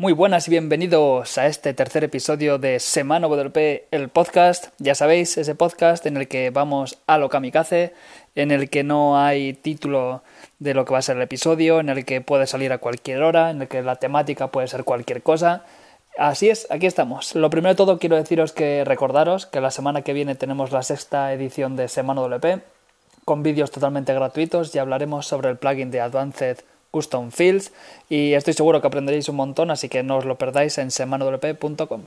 Muy buenas y bienvenidos a este tercer episodio de Semana WP, el podcast. Ya sabéis, ese podcast en el que vamos a lo kamikaze, en el que no hay título de lo que va a ser el episodio, en el que puede salir a cualquier hora, en el que la temática puede ser cualquier cosa. Así es, aquí estamos. Lo primero de todo quiero deciros que recordaros que la semana que viene tenemos la sexta edición de Semana WP con vídeos totalmente gratuitos y hablaremos sobre el plugin de Advanced Custom Fields y estoy seguro que aprenderéis un montón, así que no os lo perdáis en semanawp.com.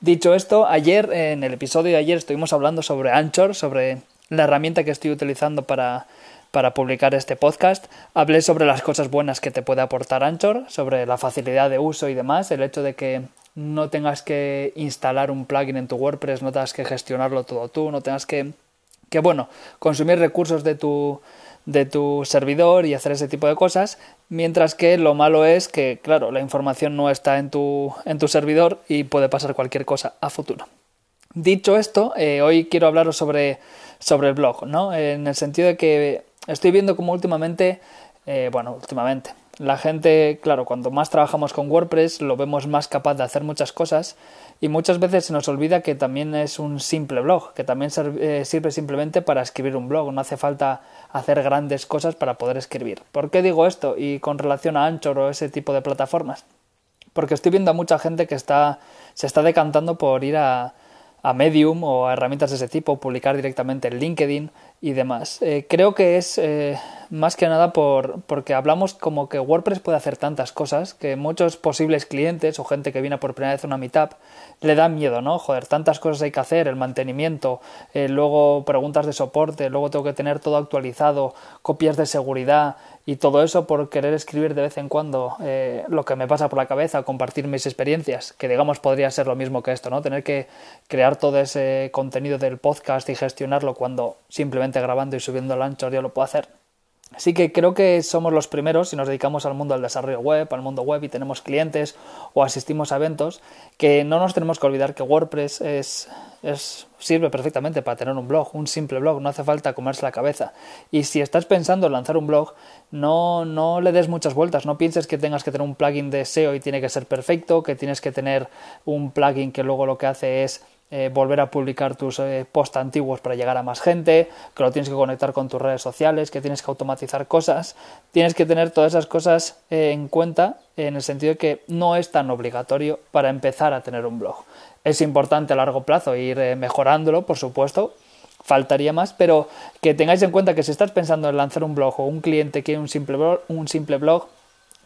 Dicho esto, ayer, en el episodio de ayer, estuvimos hablando sobre Anchor, sobre la herramienta que estoy utilizando para, para publicar este podcast. Hablé sobre las cosas buenas que te puede aportar Anchor, sobre la facilidad de uso y demás, el hecho de que no tengas que instalar un plugin en tu WordPress, no tengas que gestionarlo todo tú, no tengas que, que bueno, consumir recursos de tu de tu servidor y hacer ese tipo de cosas, mientras que lo malo es que, claro, la información no está en tu, en tu servidor y puede pasar cualquier cosa a futuro. Dicho esto, eh, hoy quiero hablaros sobre, sobre el blog, ¿no? En el sentido de que estoy viendo como últimamente, eh, bueno, últimamente, la gente, claro, cuando más trabajamos con WordPress lo vemos más capaz de hacer muchas cosas y muchas veces se nos olvida que también es un simple blog, que también eh, sirve simplemente para escribir un blog, no hace falta hacer grandes cosas para poder escribir. ¿Por qué digo esto? Y con relación a Anchor o ese tipo de plataformas. Porque estoy viendo a mucha gente que está, se está decantando por ir a, a Medium o a herramientas de ese tipo, publicar directamente en LinkedIn y demás. Eh, creo que es eh, más que nada por, porque hablamos como que WordPress puede hacer tantas cosas que muchos posibles clientes o gente que viene por primera vez a una meetup le da miedo, ¿no? Joder, tantas cosas hay que hacer, el mantenimiento, eh, luego preguntas de soporte, luego tengo que tener todo actualizado, copias de seguridad y todo eso por querer escribir de vez en cuando lo que me pasa por la cabeza, compartir mis experiencias, que digamos podría ser lo mismo que esto, ¿no? Tener que crear todo ese contenido del podcast y gestionarlo cuando simplemente grabando y subiendo el ancho ya lo puedo hacer. Así que creo que somos los primeros, si nos dedicamos al mundo del desarrollo web, al mundo web y tenemos clientes o asistimos a eventos, que no nos tenemos que olvidar que WordPress es, es, sirve perfectamente para tener un blog, un simple blog, no hace falta comerse la cabeza. Y si estás pensando en lanzar un blog, no, no le des muchas vueltas, no pienses que tengas que tener un plugin de SEO y tiene que ser perfecto, que tienes que tener un plugin que luego lo que hace es eh, volver a publicar tus eh, posts antiguos para llegar a más gente, que lo tienes que conectar con tus redes sociales, que tienes que automatizar cosas. Tienes que tener todas esas cosas eh, en cuenta en el sentido de que no es tan obligatorio para empezar a tener un blog. Es importante a largo plazo ir mejorándolo, por supuesto, faltaría más, pero que tengáis en cuenta que si estás pensando en lanzar un blog o un cliente quiere un simple blog, un simple blog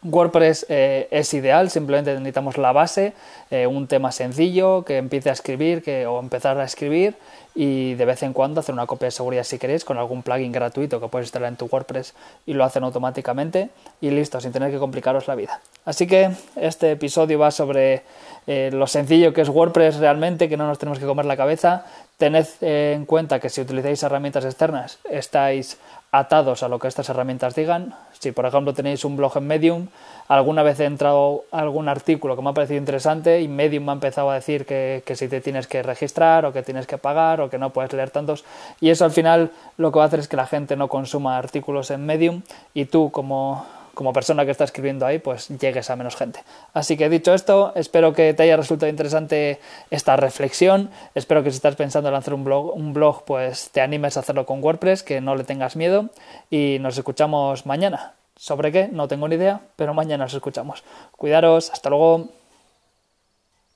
WordPress eh, es ideal, simplemente necesitamos la base, eh, un tema sencillo que empiece a escribir que, o empezar a escribir y de vez en cuando hacer una copia de seguridad si queréis con algún plugin gratuito que puedes instalar en tu WordPress y lo hacen automáticamente y listo, sin tener que complicaros la vida. Así que este episodio va sobre eh, lo sencillo que es WordPress realmente, que no nos tenemos que comer la cabeza. Tened en cuenta que si utilizáis herramientas externas estáis atados a lo que estas herramientas digan. Si, por ejemplo, tenéis un blog en Medium, alguna vez he entrado algún artículo que me ha parecido interesante y Medium me ha empezado a decir que, que, si te tienes que registrar o que tienes que pagar o que no puedes leer tantos. Y eso al final lo que va a hacer es que la gente no consuma artículos en Medium y tú como como persona que está escribiendo ahí, pues llegues a menos gente. Así que dicho esto, espero que te haya resultado interesante esta reflexión. Espero que si estás pensando en lanzar un blog, un blog, pues te animes a hacerlo con WordPress, que no le tengas miedo. Y nos escuchamos mañana. ¿Sobre qué? No tengo ni idea, pero mañana nos escuchamos. Cuidaros, hasta luego.